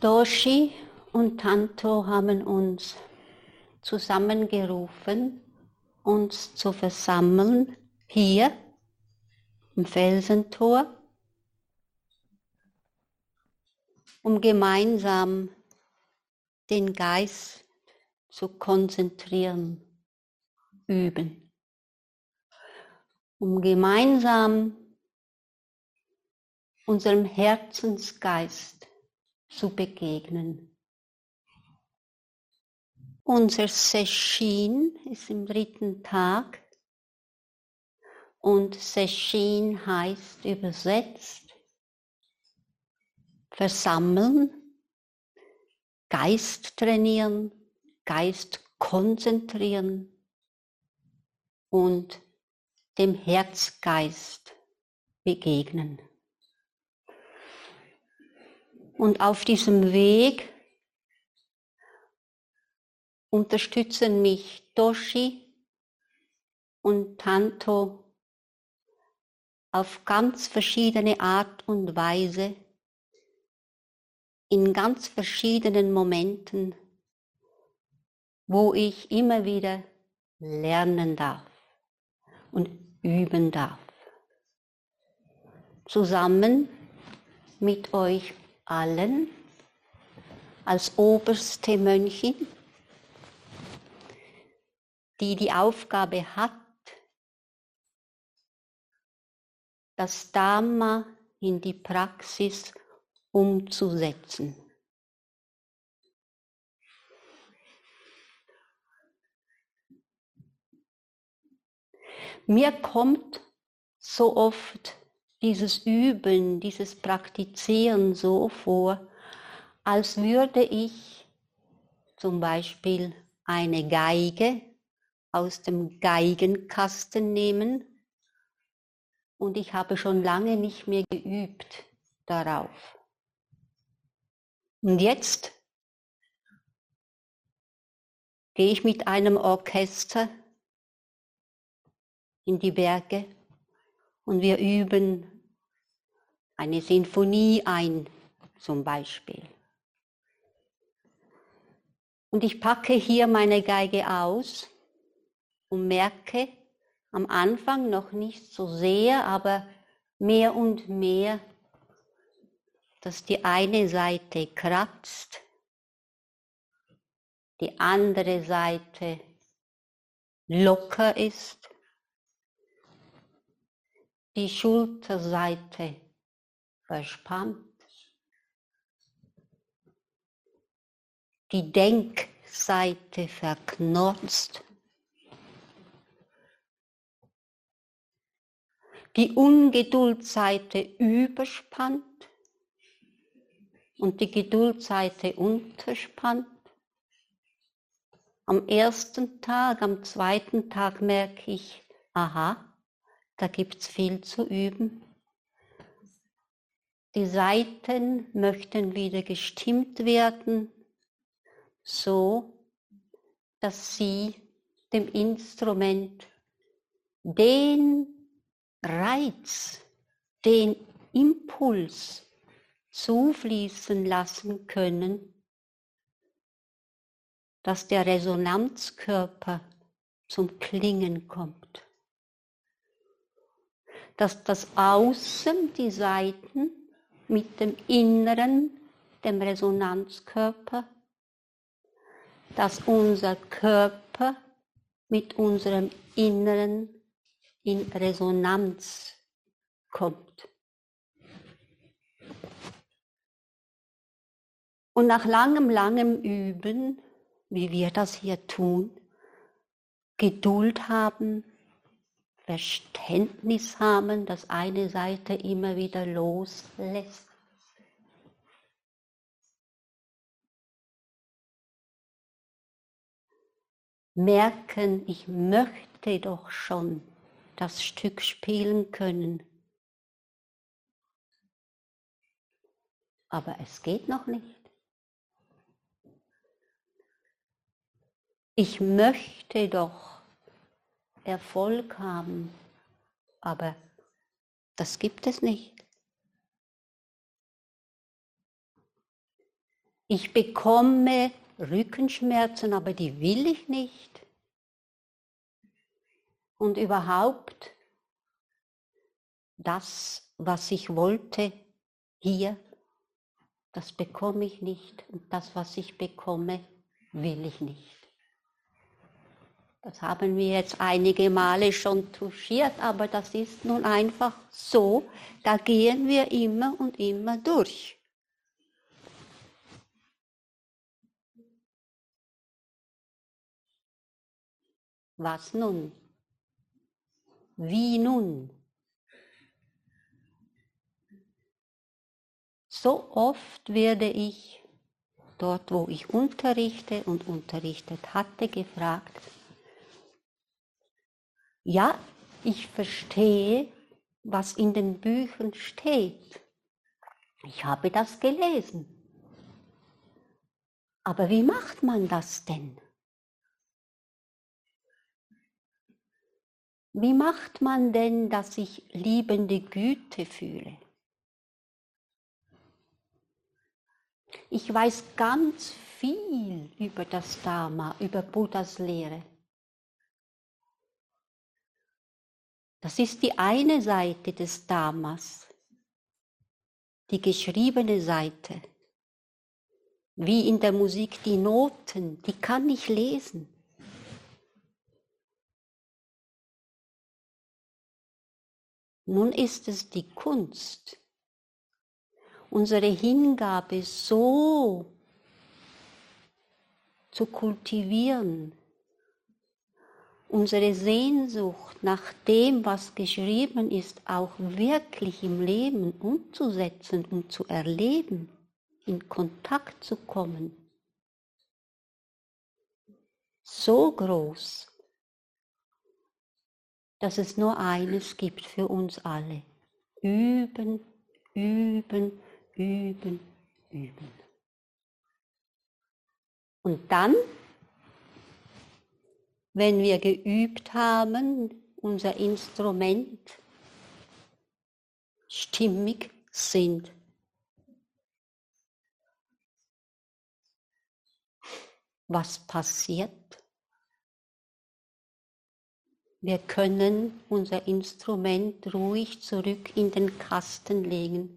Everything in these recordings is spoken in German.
Doshi und Tanto haben uns zusammengerufen, uns zu versammeln hier im Felsentor, um gemeinsam den Geist zu konzentrieren, üben, um gemeinsam unserem Herzensgeist zu begegnen. Unser Seshin ist im dritten Tag und Seshin heißt übersetzt versammeln, Geist trainieren, Geist konzentrieren und dem Herzgeist begegnen. Und auf diesem Weg unterstützen mich Doshi und Tanto auf ganz verschiedene Art und Weise, in ganz verschiedenen Momenten, wo ich immer wieder lernen darf und üben darf. Zusammen mit euch allen als oberste Mönchin, die die Aufgabe hat, das Dharma in die Praxis umzusetzen. Mir kommt so oft dieses Üben, dieses Praktizieren so vor, als würde ich zum Beispiel eine Geige aus dem Geigenkasten nehmen und ich habe schon lange nicht mehr geübt darauf. Und jetzt gehe ich mit einem Orchester in die Berge und wir üben eine Sinfonie ein, zum Beispiel. Und ich packe hier meine Geige aus und merke am Anfang noch nicht so sehr, aber mehr und mehr, dass die eine Seite kratzt, die andere Seite locker ist die Schulterseite verspannt, die Denkseite verknotzt, die Ungeduldseite überspannt. Und die Geduldseite unterspannt. Am ersten Tag, am zweiten Tag merke ich, aha, da gibt es viel zu üben. Die Saiten möchten wieder gestimmt werden, so dass sie dem Instrument den Reiz, den Impuls zufließen lassen können, dass der Resonanzkörper zum Klingen kommt dass das Außen, die Seiten mit dem Inneren, dem Resonanzkörper, dass unser Körper mit unserem Inneren in Resonanz kommt. Und nach langem, langem Üben, wie wir das hier tun, Geduld haben, Verständnis haben, dass eine Seite immer wieder loslässt. Merken, ich möchte doch schon das Stück spielen können. Aber es geht noch nicht. Ich möchte doch Erfolg haben. Aber das gibt es nicht. Ich bekomme Rückenschmerzen, aber die will ich nicht. Und überhaupt, das, was ich wollte, hier, das bekomme ich nicht. Und das, was ich bekomme, will ich nicht. Das haben wir jetzt einige Male schon touchiert, aber das ist nun einfach so. Da gehen wir immer und immer durch. Was nun? Wie nun? So oft werde ich dort, wo ich unterrichte und unterrichtet hatte, gefragt, ja, ich verstehe, was in den Büchern steht. Ich habe das gelesen. Aber wie macht man das denn? Wie macht man denn, dass ich liebende Güte fühle? Ich weiß ganz viel über das Dharma, über Buddhas Lehre. Das ist die eine Seite des Dharmas, die geschriebene Seite. Wie in der Musik die Noten, die kann ich lesen. Nun ist es die Kunst, unsere Hingabe so zu kultivieren, unsere Sehnsucht nach dem, was geschrieben ist, auch wirklich im Leben umzusetzen und zu erleben, in Kontakt zu kommen. So groß, dass es nur eines gibt für uns alle. Üben, üben, üben, üben. Und dann wenn wir geübt haben, unser Instrument stimmig sind. Was passiert? Wir können unser Instrument ruhig zurück in den Kasten legen.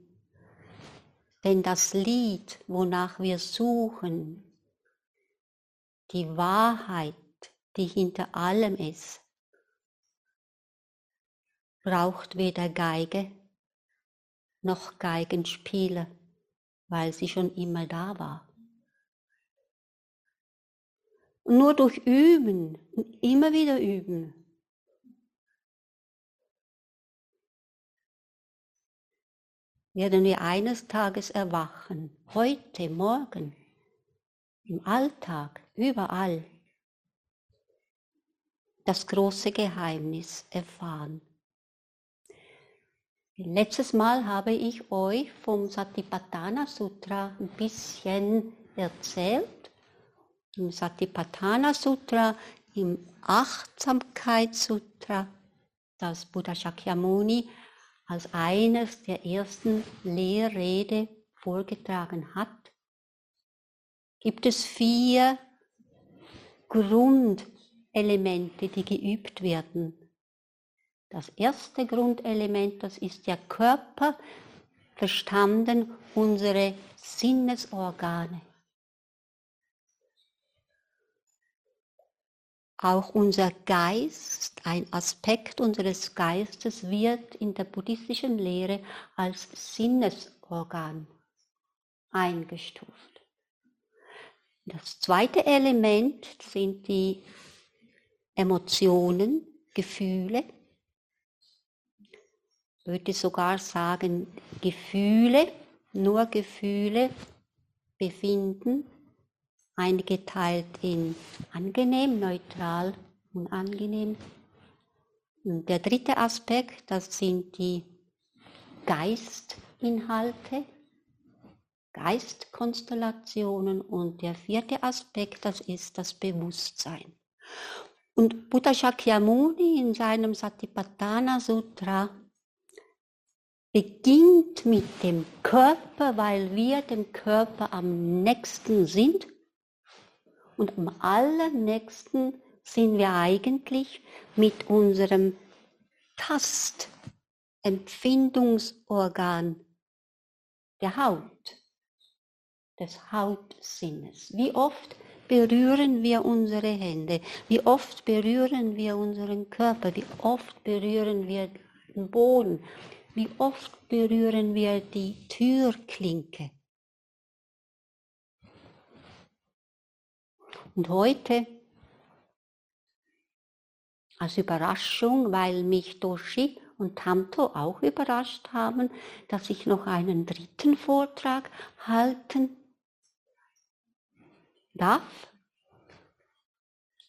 Denn das Lied, wonach wir suchen, die Wahrheit, die hinter allem ist, braucht weder Geige noch Geigenspieler, weil sie schon immer da war. Nur durch Üben, immer wieder üben, werden wir eines Tages erwachen, heute, morgen, im Alltag, überall, das große Geheimnis erfahren. Letztes Mal habe ich euch vom Satipatthana Sutra ein bisschen erzählt. Im Satipatthana Sutra, im Achtsamkeitssutra, das Buddha Shakyamuni als eines der ersten Lehrrede vorgetragen hat, gibt es vier Grund Elemente, die geübt werden. Das erste Grundelement, das ist der Körper, verstanden unsere Sinnesorgane. Auch unser Geist, ein Aspekt unseres Geistes wird in der buddhistischen Lehre als Sinnesorgan eingestuft. Das zweite Element sind die Emotionen, Gefühle, ich würde sogar sagen Gefühle, nur Gefühle, Befinden, eingeteilt in angenehm, neutral, unangenehm. Und der dritte Aspekt, das sind die Geistinhalte, Geistkonstellationen und der vierte Aspekt, das ist das Bewusstsein. Und Buddha Shakyamuni in seinem Satipatthana Sutra beginnt mit dem Körper, weil wir dem Körper am nächsten sind. Und am allernächsten sind wir eigentlich mit unserem Tastempfindungsorgan der Haut, des Hautsinnes. Wie oft berühren wir unsere Hände? Wie oft berühren wir unseren Körper? Wie oft berühren wir den Boden? Wie oft berühren wir die Türklinke? Und heute als Überraschung, weil mich Doshi und Tanto auch überrascht haben, dass ich noch einen dritten Vortrag halten darf,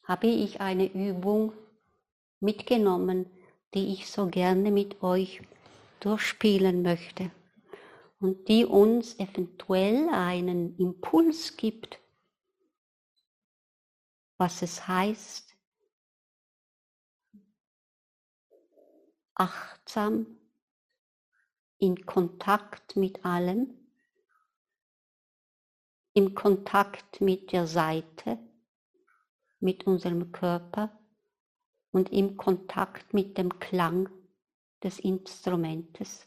habe ich eine Übung mitgenommen, die ich so gerne mit euch durchspielen möchte und die uns eventuell einen Impuls gibt, was es heißt, achtsam in Kontakt mit allem, im Kontakt mit der Seite, mit unserem Körper und im Kontakt mit dem Klang des Instrumentes,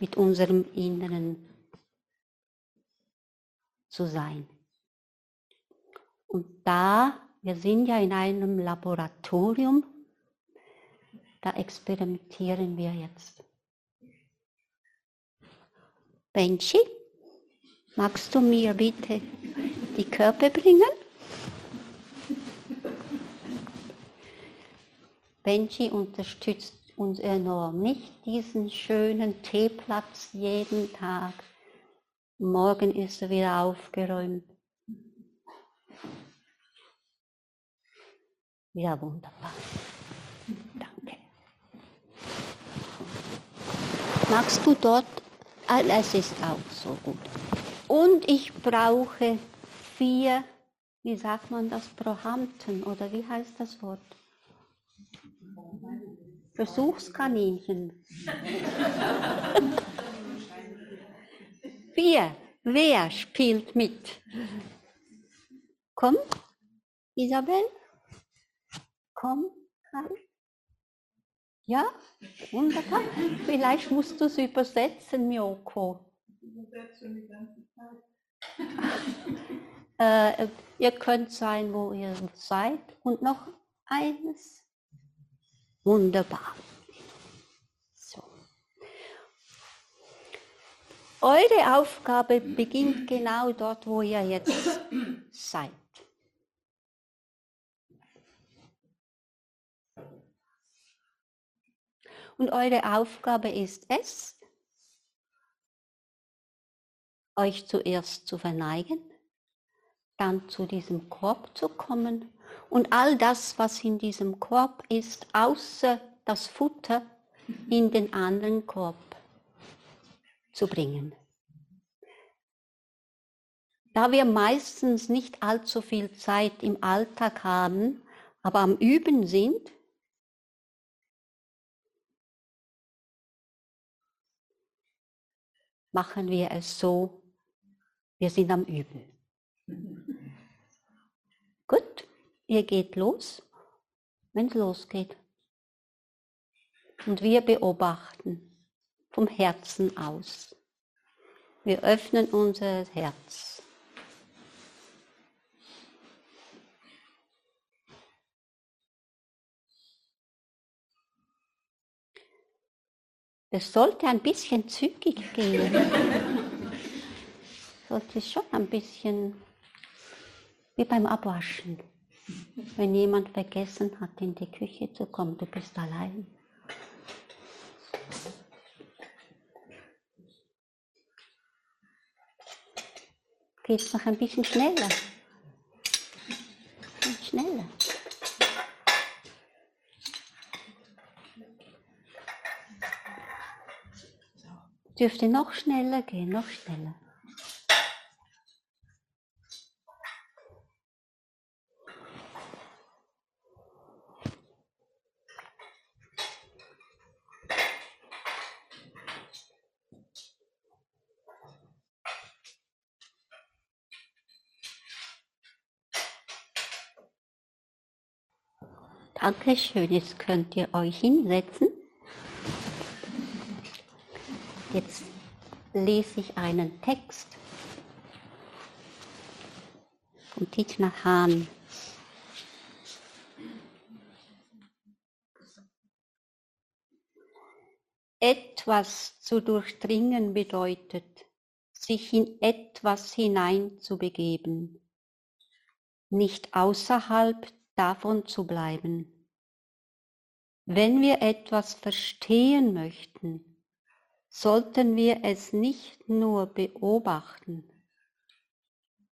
mit unserem Inneren zu sein. Und da, wir sind ja in einem Laboratorium, da experimentieren wir jetzt. Benji, magst du mir bitte die Körper bringen? Benji unterstützt uns enorm. Nicht diesen schönen Teeplatz jeden Tag. Morgen ist er wieder aufgeräumt. Ja, wunderbar. Magst du dort? Ah, es ist auch so gut. Und ich brauche vier, wie sagt man das, Prohamten oder wie heißt das Wort? Versuchskaninchen. vier. Wer spielt mit? Komm, Isabel. Komm, Karl. Ja, wunderbar. Vielleicht musst du es übersetzen, Miyoko. Übersetzen die ganze Zeit. äh, ihr könnt sein, wo ihr seid. Und noch eines. Wunderbar. So. Eure Aufgabe beginnt genau dort, wo ihr jetzt seid. Und eure Aufgabe ist es, euch zuerst zu verneigen, dann zu diesem Korb zu kommen und all das, was in diesem Korb ist, außer das Futter, in den anderen Korb zu bringen. Da wir meistens nicht allzu viel Zeit im Alltag haben, aber am Üben sind, machen wir es so, wir sind am Üben. Gut, ihr geht los, wenn es losgeht. Und wir beobachten vom Herzen aus. Wir öffnen unser Herz. Es sollte ein bisschen zügig gehen. sollte schon ein bisschen wie beim Abwaschen. Wenn jemand vergessen hat, in die Küche zu kommen, du bist allein. Geht es noch ein bisschen schneller? Schneller. Dürfte noch schneller gehen, noch schneller. Dankeschön, jetzt könnt ihr euch hinsetzen. Jetzt lese ich einen Text von Nhat Hanh. Etwas zu durchdringen bedeutet, sich in etwas hineinzubegeben, nicht außerhalb davon zu bleiben. Wenn wir etwas verstehen möchten, sollten wir es nicht nur beobachten,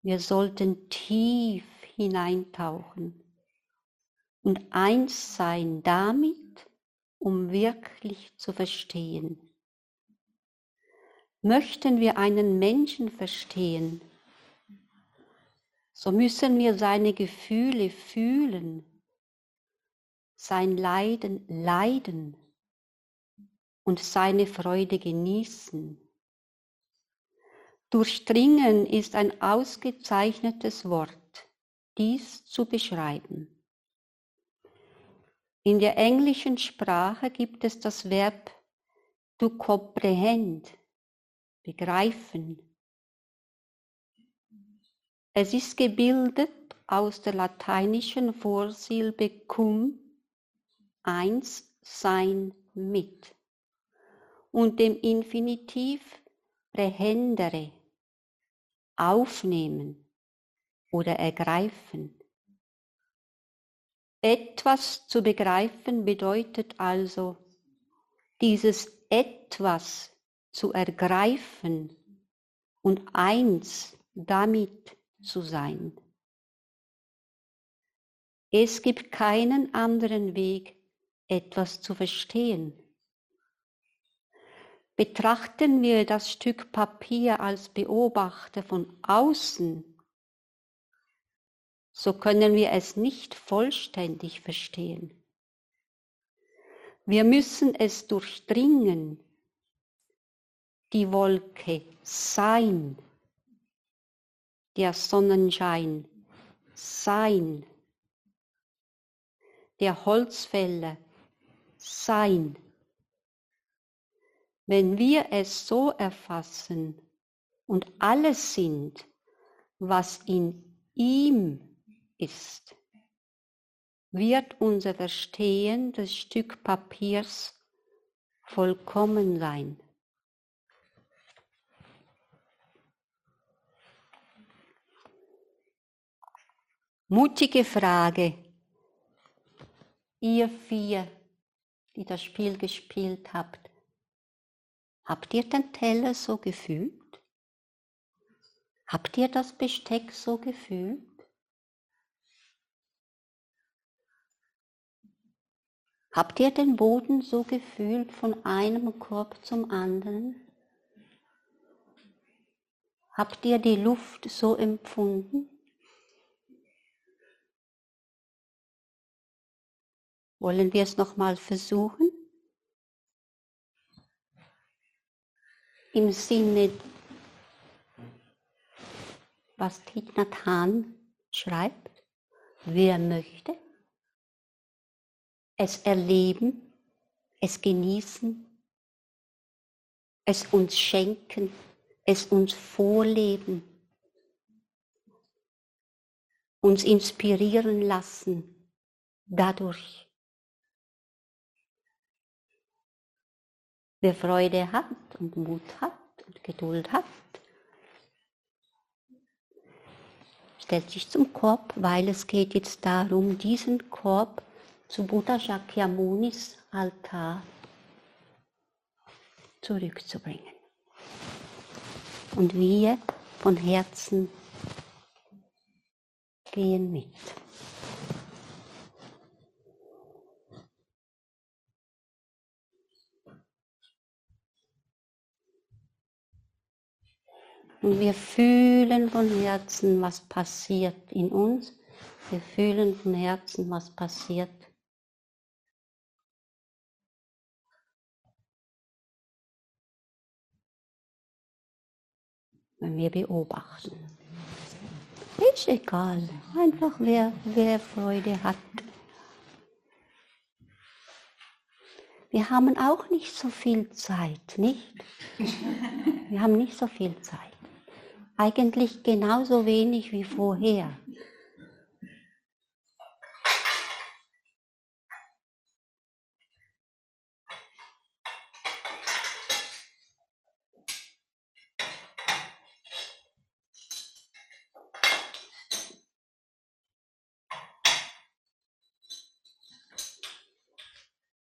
wir sollten tief hineintauchen und eins sein damit, um wirklich zu verstehen. Möchten wir einen Menschen verstehen, so müssen wir seine Gefühle fühlen, sein Leiden leiden und seine Freude genießen. Durchdringen ist ein ausgezeichnetes Wort, dies zu beschreiben. In der englischen Sprache gibt es das Verb to comprehend, begreifen. Es ist gebildet aus der lateinischen Vorsilbe cum, eins sein mit, und dem Infinitiv prehendere, aufnehmen oder ergreifen. Etwas zu begreifen bedeutet also, dieses etwas zu ergreifen und eins damit zu sein. Es gibt keinen anderen Weg, etwas zu verstehen. Betrachten wir das Stück Papier als Beobachter von außen, so können wir es nicht vollständig verstehen. Wir müssen es durchdringen, die Wolke sein, der Sonnenschein sein, der Holzfäller sein. Wenn wir es so erfassen und alles sind, was in ihm ist, wird unser Verstehen des Stück Papiers vollkommen sein. Mutige Frage. Ihr vier, die das Spiel gespielt habt, habt ihr den Teller so gefühlt? Habt ihr das Besteck so gefühlt? Habt ihr den Boden so gefühlt von einem Korb zum anderen? Habt ihr die Luft so empfunden? Wollen wir es nochmal versuchen? Im Sinne, was Thich Nhat schreibt, wer möchte, es erleben, es genießen, es uns schenken, es uns vorleben, uns inspirieren lassen dadurch. Wer Freude hat und Mut hat und Geduld hat, stellt sich zum Korb, weil es geht jetzt darum, diesen Korb zu Buddha Shakyamunis Altar zurückzubringen. Und wir von Herzen gehen mit. Und wir fühlen von Herzen, was passiert in uns. Wir fühlen von Herzen, was passiert wenn wir beobachten. Ist egal, einfach wer, wer Freude hat. Wir haben auch nicht so viel Zeit, nicht? Wir haben nicht so viel Zeit. Eigentlich genauso wenig wie vorher.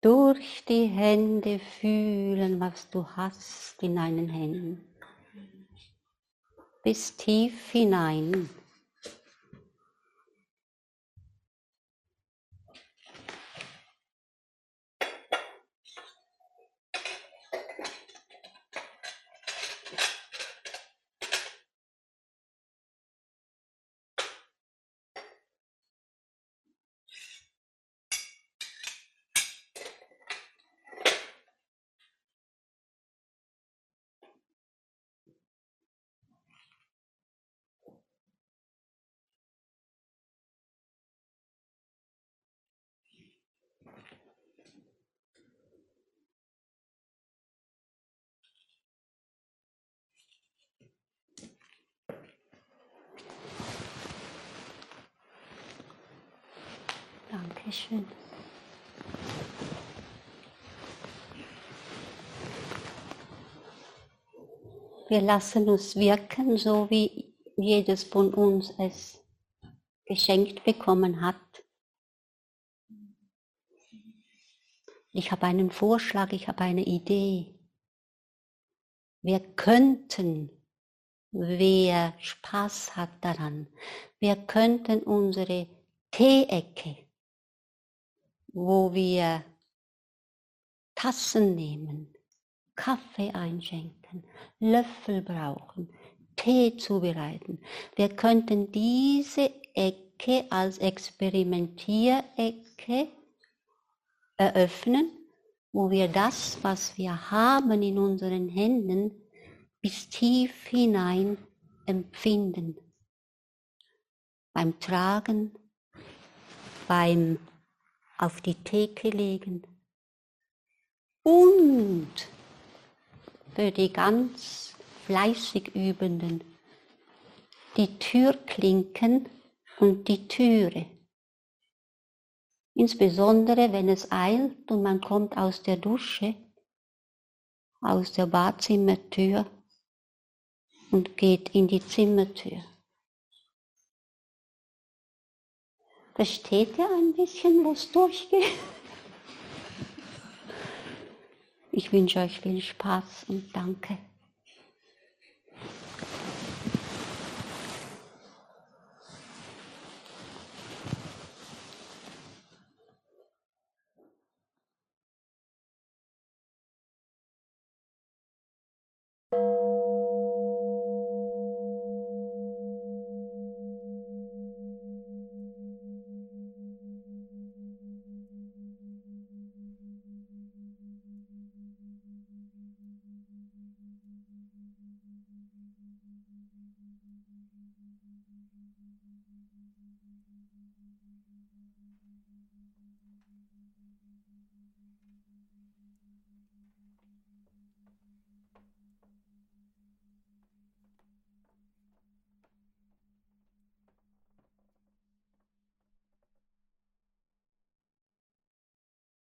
durch die Hände fühlen, was du hast in deinen Händen. Bis tief hinein. Dankeschön. Wir lassen uns wirken, so wie jedes von uns es geschenkt bekommen hat. Ich habe einen Vorschlag, ich habe eine Idee. Wir könnten, wer Spaß hat daran, wir könnten unsere Teeecke wo wir Tassen nehmen, Kaffee einschenken, Löffel brauchen, Tee zubereiten. Wir könnten diese Ecke als Experimentierecke eröffnen, wo wir das, was wir haben in unseren Händen, bis tief hinein empfinden. Beim Tragen, beim auf die Theke legen und für die ganz fleißig Übenden die Türklinken und die Türe. Insbesondere wenn es eilt und man kommt aus der Dusche, aus der Badzimmertür und geht in die Zimmertür. Versteht ihr ein bisschen, wo es durchgeht? Ich wünsche euch viel Spaß und danke.